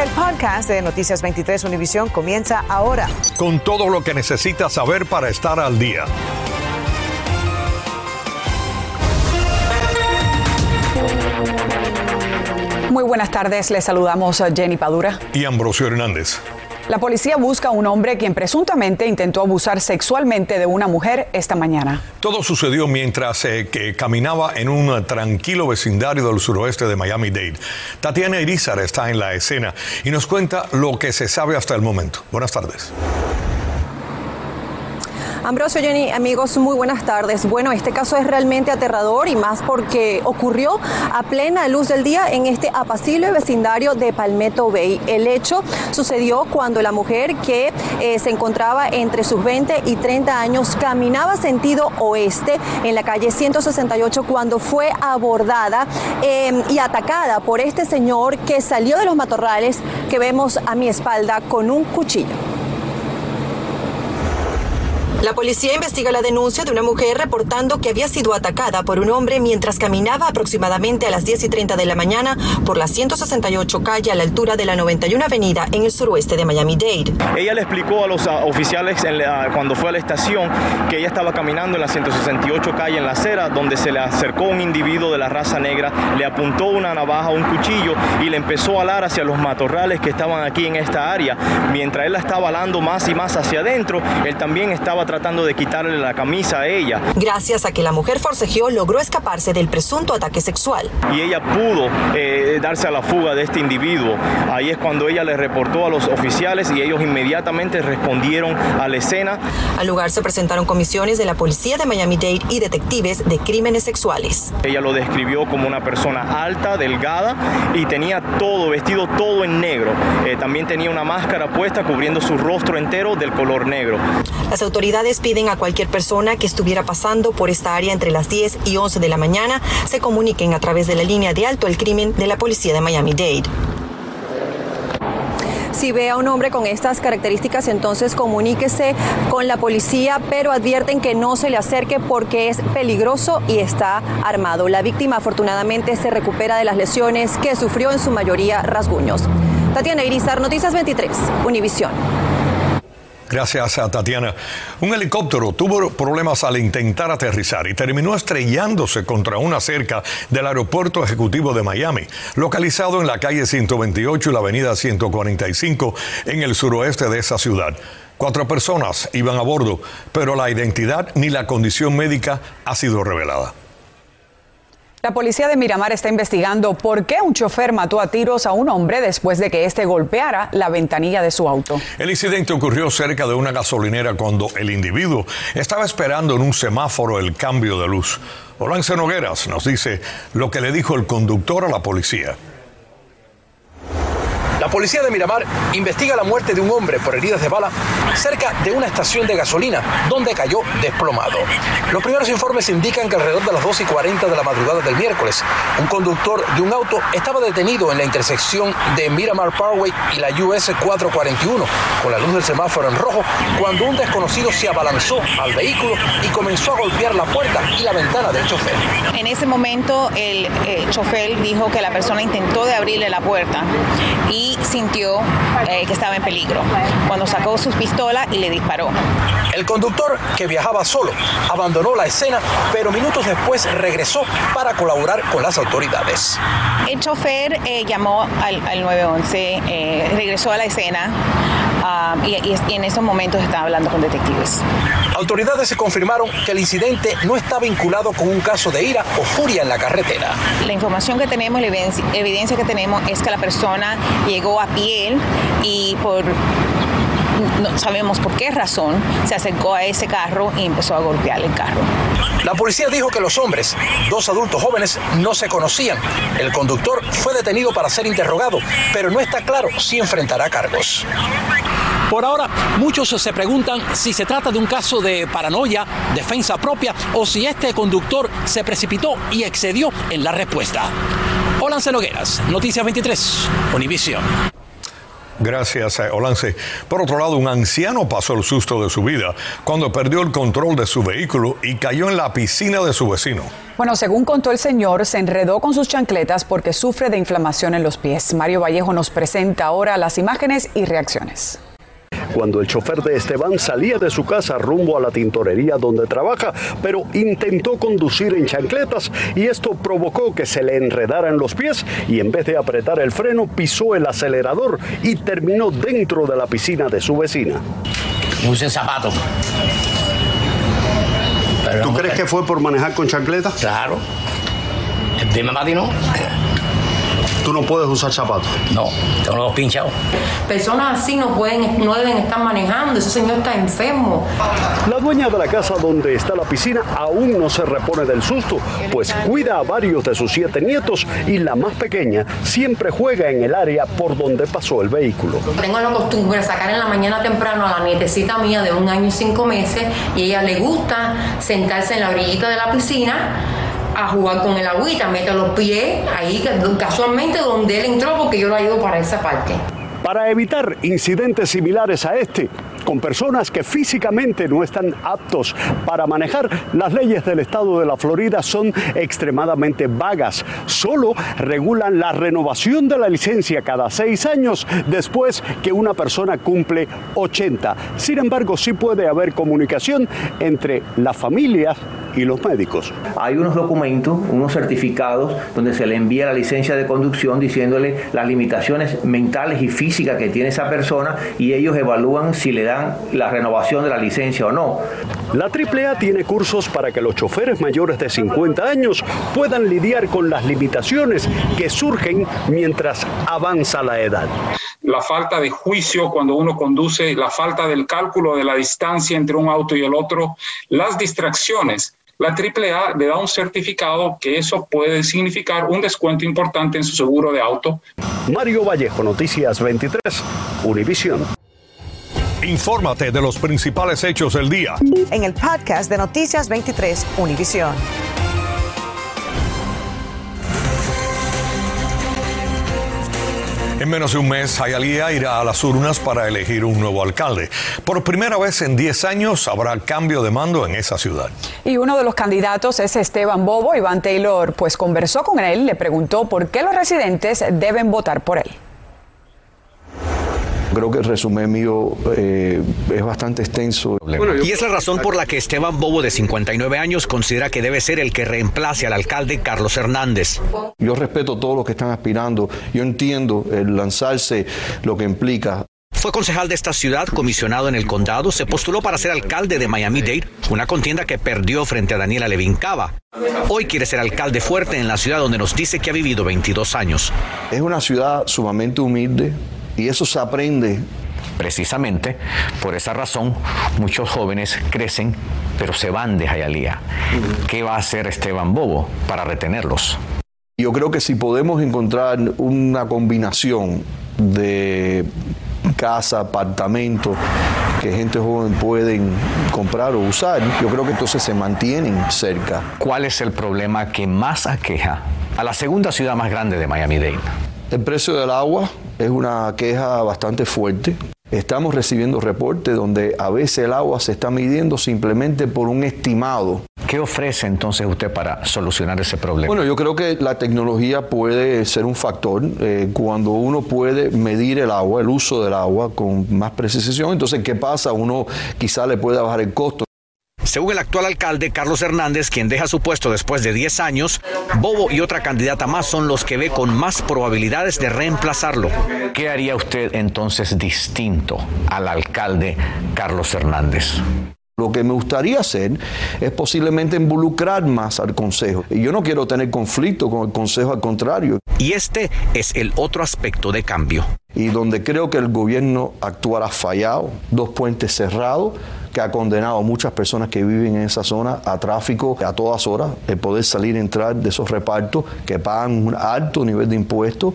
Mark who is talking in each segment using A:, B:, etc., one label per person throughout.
A: El podcast de Noticias 23 Univisión comienza ahora.
B: Con todo lo que necesitas saber para estar al día.
A: Muy buenas tardes, les saludamos a Jenny Padura.
B: Y Ambrosio Hernández.
A: La policía busca a un hombre quien presuntamente intentó abusar sexualmente de una mujer esta mañana.
B: Todo sucedió mientras eh, caminaba en un tranquilo vecindario del suroeste de Miami-Dade. Tatiana Irizar está en la escena y nos cuenta lo que se sabe hasta el momento. Buenas tardes.
C: Ambrosio, Jenny, amigos, muy buenas tardes. Bueno, este caso es realmente aterrador y más porque ocurrió a plena luz del día en este apacible vecindario de Palmetto Bay. El hecho sucedió cuando la mujer que eh, se encontraba entre sus 20 y 30 años caminaba sentido oeste en la calle 168 cuando fue abordada em, y atacada por este señor que salió de los matorrales que vemos a mi espalda con un cuchillo. La policía investiga la denuncia de una mujer reportando que había sido atacada por un hombre mientras caminaba aproximadamente a las 10 y 30 de la mañana por la 168 calle a la altura de la 91 avenida en el suroeste de Miami-Dade.
D: Ella le explicó a los ah, oficiales cuando fue a la estación que ella estaba caminando en la 168 calle en la acera donde se le acercó un individuo de la raza negra, le apuntó una navaja, un cuchillo y le empezó a alar hacia los matorrales que estaban aquí en esta área. Mientras él la estaba alando más y más hacia adentro, él también estaba tratando de quitarle la camisa a ella.
C: Gracias a que la mujer forcejeó, logró escaparse del presunto ataque sexual.
D: Y ella pudo eh, darse a la fuga de este individuo. Ahí es cuando ella le reportó a los oficiales y ellos inmediatamente respondieron a la escena.
C: Al lugar se presentaron comisiones de la policía de Miami-Dade y detectives de crímenes sexuales.
D: Ella lo describió como una persona alta, delgada y tenía todo, vestido todo en negro. Eh, también tenía una máscara puesta cubriendo su rostro entero del color negro.
C: Las autoridades piden a cualquier persona que estuviera pasando por esta área entre las 10 y 11 de la mañana se comuniquen a través de la línea de alto al crimen de la policía de Miami-Dade. Si ve a un hombre con estas características, entonces comuníquese con la policía, pero advierten que no se le acerque porque es peligroso y está armado. La víctima afortunadamente se recupera de las lesiones que sufrió en su mayoría rasguños. Tatiana Irizar, Noticias 23, Univisión.
B: Gracias a Tatiana. Un helicóptero tuvo problemas al intentar aterrizar y terminó estrellándose contra una cerca del aeropuerto ejecutivo de Miami, localizado en la calle 128 y la avenida 145 en el suroeste de esa ciudad. Cuatro personas iban a bordo, pero la identidad ni la condición médica ha sido revelada.
A: La policía de Miramar está investigando por qué un chofer mató a tiros a un hombre después de que éste golpeara la ventanilla de su auto.
B: El incidente ocurrió cerca de una gasolinera cuando el individuo estaba esperando en un semáforo el cambio de luz. Olance Nogueras nos dice lo que le dijo el conductor a la policía.
E: Policía de Miramar investiga la muerte de un hombre por heridas de bala cerca de una estación de gasolina donde cayó desplomado. Los primeros informes indican que alrededor de las 2 y 40 de la madrugada del miércoles, un conductor de un auto estaba detenido en la intersección de Miramar Parkway y la US 441 con la luz del semáforo en rojo cuando un desconocido se abalanzó al vehículo y comenzó a golpear la puerta y la ventana del chofer.
F: En ese momento el, el chofer dijo que la persona intentó de abrirle la puerta y sintió eh, que estaba en peligro cuando sacó su pistola y le disparó.
E: El conductor, que viajaba solo, abandonó la escena, pero minutos después regresó para colaborar con las autoridades.
F: El chofer eh, llamó al, 911, eh, regresó a la escena ah, y, y, en esos momentos estaba hablando con detectives.
E: Autoridades se confirmaron que el incidente no está vinculado con un caso de ira o furia en la carretera.
F: La información que tenemos, la evidencia que tenemos es que la persona llegó a pie y por no sabemos por qué razón, se acercó a ese carro y empezó a golpear el carro.
E: La policía dijo que los hombres, dos adultos jóvenes, no se conocían. El conductor fue detenido para ser interrogado, pero no está claro si enfrentará cargos. Por ahora, muchos se preguntan si se trata de un caso de paranoia, defensa propia o si este conductor se precipitó y excedió en la respuesta. Hola, Nogueras, Noticias 23, Univision.
B: Gracias, eh, Olance. Por otro lado, un anciano pasó el susto de su vida cuando perdió el control de su vehículo y cayó en la piscina de su vecino.
A: Bueno, según contó el señor, se enredó con sus chancletas porque sufre de inflamación en los pies. Mario Vallejo nos presenta ahora las imágenes y reacciones
G: cuando el chofer de Esteban salía de su casa rumbo a la tintorería donde trabaja, pero intentó conducir en chancletas y esto provocó que se le enredaran los pies y en vez de apretar el freno pisó el acelerador y terminó dentro de la piscina de su vecina.
H: Use zapatos.
G: ¿Tú crees que fue por manejar con chancletas?
H: Claro. El tema.
G: ¿Tú no puedes usar zapatos?
H: No, tengo los pinchados.
I: Personas así no, pueden, no deben estar manejando, ese señor está enfermo.
G: La dueña de la casa donde está la piscina aún no se repone del susto, pues cuida a varios de sus siete nietos y la más pequeña siempre juega en el área por donde pasó el vehículo.
I: Tengo la costumbre de sacar en la mañana temprano a la nietecita mía de un año y cinco meses y a ella le gusta sentarse en la orillita de la piscina a jugar con el agüita, mete los pies ahí casualmente donde él entró porque yo lo ayudo para esa parte.
G: Para evitar incidentes similares a este, con personas que físicamente no están aptos para manejar, las leyes del estado de la Florida son extremadamente vagas. Solo regulan la renovación de la licencia cada seis años después que una persona cumple 80. Sin embargo, sí puede haber comunicación entre las familias y los médicos.
J: Hay unos documentos, unos certificados donde se le envía la licencia de conducción diciéndole las limitaciones mentales y físicas que tiene esa persona y ellos evalúan si le dan la renovación de la licencia o no.
G: La AAA tiene cursos para que los choferes mayores de 50 años puedan lidiar con las limitaciones que surgen mientras avanza la edad
K: la falta de juicio cuando uno conduce, la falta del cálculo de la distancia entre un auto y el otro, las distracciones la AAA le da un certificado que eso puede significar un descuento importante en su seguro de auto.
G: Mario Vallejo, Noticias 23, Univisión.
B: Infórmate de los principales hechos del día.
L: En el podcast de Noticias 23, Univisión.
B: En menos de un mes, Hialeah irá a las urnas para elegir un nuevo alcalde. Por primera vez en 10 años habrá cambio de mando en esa ciudad.
A: Y uno de los candidatos es Esteban Bobo. Iván Taylor pues conversó con él, le preguntó por qué los residentes deben votar por él.
M: Creo que el resumen mío eh, es bastante extenso.
N: y es la razón por la que Esteban Bobo, de 59 años, considera que debe ser el que reemplace al alcalde Carlos Hernández.
M: Yo respeto a todos los que están aspirando. Yo entiendo el lanzarse lo que implica.
N: Fue concejal de esta ciudad, comisionado en el condado, se postuló para ser alcalde de Miami-Dade, una contienda que perdió frente a Daniela Levin Cava. Hoy quiere ser alcalde fuerte en la ciudad donde nos dice que ha vivido 22 años.
M: Es una ciudad sumamente humilde, y eso se aprende.
N: Precisamente por esa razón, muchos jóvenes crecen, pero se van de Jayalía. ¿Qué va a hacer Esteban Bobo para retenerlos?
M: Yo creo que si podemos encontrar una combinación de casa, apartamento, que gente joven pueden comprar o usar, yo creo que entonces se mantienen cerca.
N: ¿Cuál es el problema que más aqueja a la segunda ciudad más grande de Miami-Dade?
M: El precio del agua es una queja bastante fuerte. Estamos recibiendo reportes donde a veces el agua se está midiendo simplemente por un estimado.
N: ¿Qué ofrece entonces usted para solucionar ese problema?
M: Bueno, yo creo que la tecnología puede ser un factor. Eh, cuando uno puede medir el agua, el uso del agua con más precisión, entonces, ¿qué pasa? Uno quizá le puede bajar el costo.
N: Según el actual alcalde Carlos Hernández, quien deja su puesto después de 10 años, Bobo y otra candidata más son los que ve con más probabilidades de reemplazarlo. ¿Qué haría usted entonces distinto al alcalde Carlos Hernández?
M: Lo que me gustaría hacer es posiblemente involucrar más al Consejo. Y yo no quiero tener conflicto con el Consejo, al contrario.
N: Y este es el otro aspecto de cambio.
M: Y donde creo que el gobierno actuará fallado, dos puentes cerrados, que ha condenado a muchas personas que viven en esa zona a tráfico a todas horas, el poder salir y entrar de esos repartos que pagan un alto nivel de impuestos.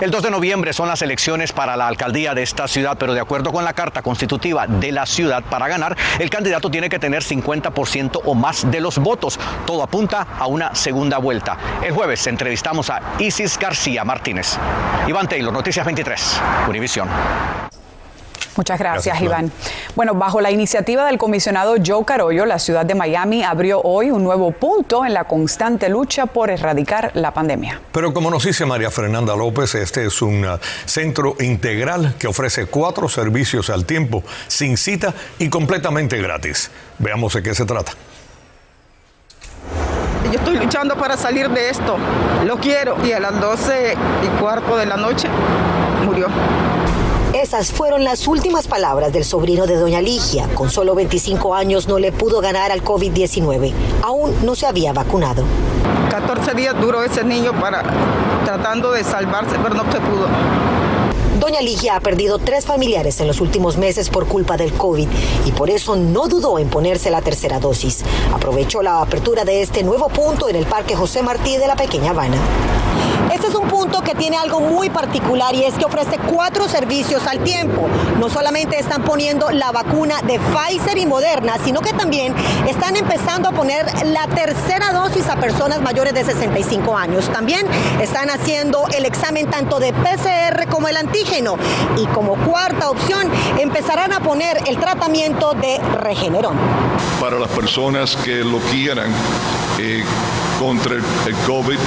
N: El 2 de noviembre son las elecciones para la alcaldía de esta ciudad, pero de acuerdo con la carta constitutiva de la ciudad, para ganar, el candidato tiene que tener 50% o más de los votos. Todo apunta a una segunda vuelta. El jueves entrevistamos a Isis García Martínez. Iván Taylor, Noticias 23, Univisión.
A: Muchas gracias, Iván. Bueno, bajo la iniciativa del comisionado Joe Carollo, la ciudad de Miami abrió hoy un nuevo punto en la constante lucha por erradicar la pandemia.
B: Pero como nos dice María Fernanda López, este es un uh, centro integral que ofrece cuatro servicios al tiempo, sin cita y completamente gratis. Veamos de qué se trata.
O: Yo estoy luchando para salir de esto. Lo quiero. Y a las 12 y cuarto de la noche murió.
P: Esas fueron las últimas palabras del sobrino de doña Ligia. Con solo 25 años no le pudo ganar al COVID-19. Aún no se había vacunado.
O: 14 días duró ese niño para tratando de salvarse, pero no se pudo.
P: Doña Ligia ha perdido tres familiares en los últimos meses por culpa del COVID y por eso no dudó en ponerse la tercera dosis. Aprovechó la apertura de este nuevo punto en el Parque José Martí de la Pequeña Habana. Este es un punto que tiene algo muy particular y es que ofrece cuatro servicios al tiempo. No solamente están poniendo la vacuna de Pfizer y Moderna, sino que también están empezando a poner la tercera dosis a personas mayores de 65 años. También están haciendo el examen tanto de PCR como el antígeno. Y como cuarta opción, empezarán a poner el tratamiento de Regeneron.
Q: Para las personas que lo quieran eh, contra el COVID,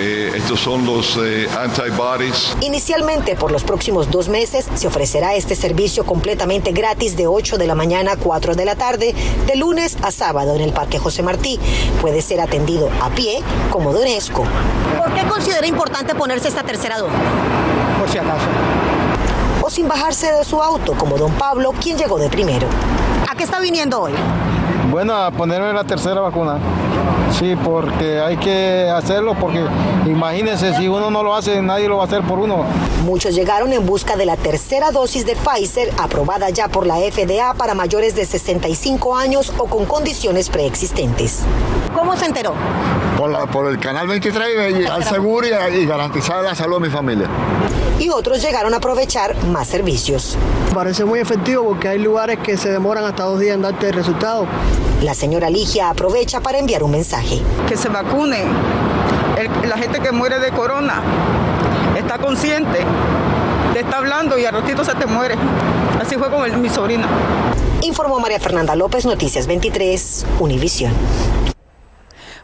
Q: eh, estos son los eh, antibodies.
P: Inicialmente, por los próximos dos meses, se ofrecerá este servicio completamente gratis de 8 de la mañana a 4 de la tarde, de lunes a sábado en el Parque José Martí. Puede ser atendido a pie, como de UNESCO. ¿Por qué considera importante ponerse esta tercera dosis?
R: Por si acaso.
P: O sin bajarse de su auto, como don Pablo, quien llegó de primero. ¿A qué está viniendo hoy?
R: Bueno, a ponerme la tercera vacuna. Sí, porque hay que hacerlo, porque imagínense, si uno no lo hace, nadie lo va a hacer por uno.
P: Muchos llegaron en busca de la tercera dosis de Pfizer, aprobada ya por la FDA para mayores de 65 años o con condiciones preexistentes. ¿Cómo se enteró?
S: Por, el canal 23 al seguro y, y garantizar la salud de mi familia.
P: Y otros llegaron a aprovechar más servicios.
T: Parece muy efectivo porque hay lugares que se demoran hasta dos días en darte el resultado.
P: La señora Ligia aprovecha para enviar un mensaje.
O: Que se vacunen. El- la gente que muere de corona está consciente, te está hablando y al ratito se te muere. Así fue con el- mi sobrina.
P: Informó María Fernanda López, Noticias 23, Univisión.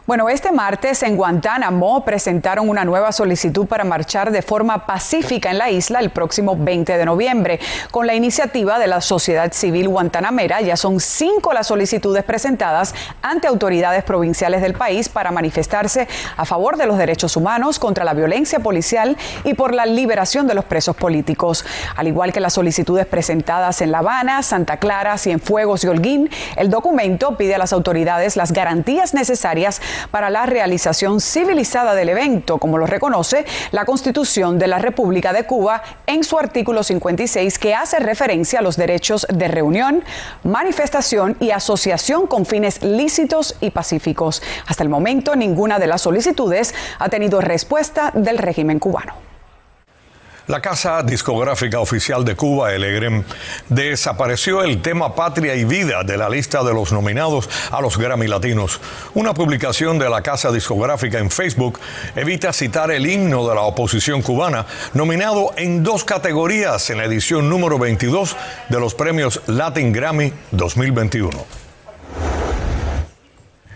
A: Bueno, este martes en Guantánamo presentaron una nueva solicitud para marchar de forma pacífica en la isla el próximo 20 de noviembre. Con la iniciativa de la sociedad civil guantanamera, ya son cinco las solicitudes presentadas ante autoridades provinciales del país para manifestarse a favor de los derechos humanos, contra la violencia policial y por la liberación de los presos políticos. Al igual que las solicitudes presentadas en La Habana, Santa Clara, Cienfuegos y Holguín, el documento pide a las autoridades las garantías necesarias para la realización civilizada del evento, como lo reconoce la Constitución de la República de Cuba en su artículo 56, que hace referencia a los derechos de reunión, manifestación y asociación con fines lícitos y pacíficos. Hasta el momento, ninguna de las solicitudes ha tenido respuesta del régimen cubano.
B: La casa discográfica oficial de Cuba, el EGREM, desapareció el tema Patria y Vida de la lista de los nominados a los Grammy Latinos. Una publicación de la casa discográfica en Facebook evita citar el himno de la oposición cubana, nominado en dos categorías en la edición número 22 de los premios Latin Grammy 2021.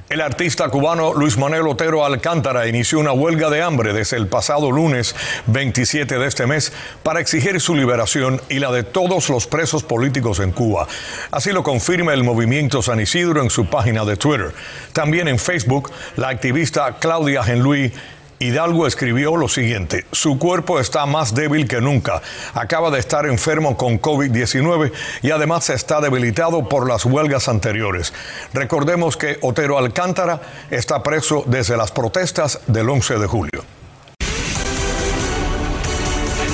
B: El artista cubano Luis Manuel Otero Alcántara inició una huelga de hambre desde el pasado lunes 27 de este mes para exigir su liberación y la de todos los presos políticos en Cuba. Así lo confirma el movimiento San Isidro en su página de Twitter. También en Facebook, la activista Claudia Genluí Hidalgo escribió lo siguiente, su cuerpo está más débil que nunca, acaba de estar enfermo con COVID-19 y además está debilitado por las huelgas anteriores. Recordemos que Otero Alcántara está preso desde las protestas del 11 de julio.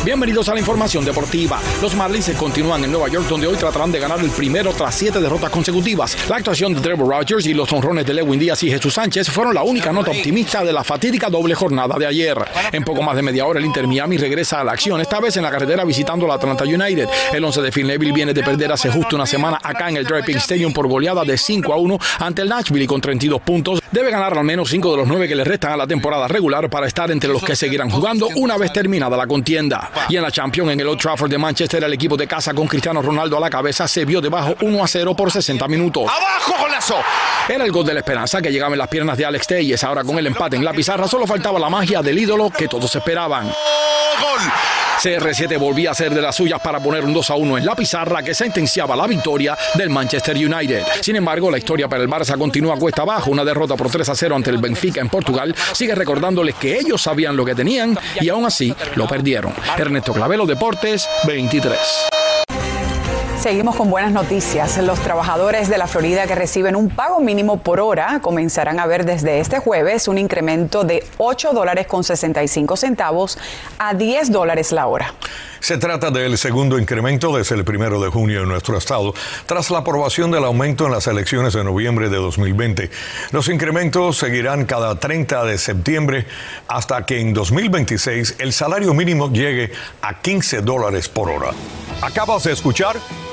U: Bienvenidos a la información deportiva. Los Marlins continúan en Nueva York, donde hoy tratarán de ganar el primero tras siete derrotas consecutivas. La actuación de Trevor Rogers y los honrones de Lewin Díaz y Jesús Sánchez fueron la única nota optimista de la fatídica doble jornada de ayer. En poco más de media hora, el Inter Miami regresa a la acción, esta vez en la carretera visitando la Atlanta United. El 11 de Phil viene de perder hace justo una semana acá en el Driving Stadium por goleada de 5 a 1 ante el Nashville y con 32 puntos. Debe ganar al menos 5 de los 9 que le restan a la temporada regular para estar entre los que seguirán jugando una vez terminada la contienda. Y en la Champions, en el Old Trafford de Manchester, el equipo de casa con Cristiano Ronaldo a la cabeza se vio debajo 1 a 0 por 60 minutos.
V: ¡Abajo, golazo!
U: Era el gol de la esperanza que llegaba en las piernas de Alex Telles. Ahora con el empate en la pizarra solo faltaba la magia del ídolo que todos esperaban.
V: ¡Gol!
U: CR7 volvía a ser de las suyas para poner un 2 a 1 en la pizarra que sentenciaba la victoria del Manchester United. Sin embargo, la historia para el Barça continúa cuesta abajo. Una derrota por 3 a 0 ante el Benfica en Portugal sigue recordándoles que ellos sabían lo que tenían y aún así lo perdieron. Ernesto Clavelo, Deportes 23.
A: Seguimos con buenas noticias. Los trabajadores de la Florida que reciben un pago mínimo por hora comenzarán a ver desde este jueves un incremento de 8 dólares con 65 centavos a 10 dólares la hora.
B: Se trata del segundo incremento desde el primero de junio en nuestro estado, tras la aprobación del aumento en las elecciones de noviembre de 2020. Los incrementos seguirán cada 30 de septiembre hasta que en 2026 el salario mínimo llegue a 15 dólares por hora. Acabas de escuchar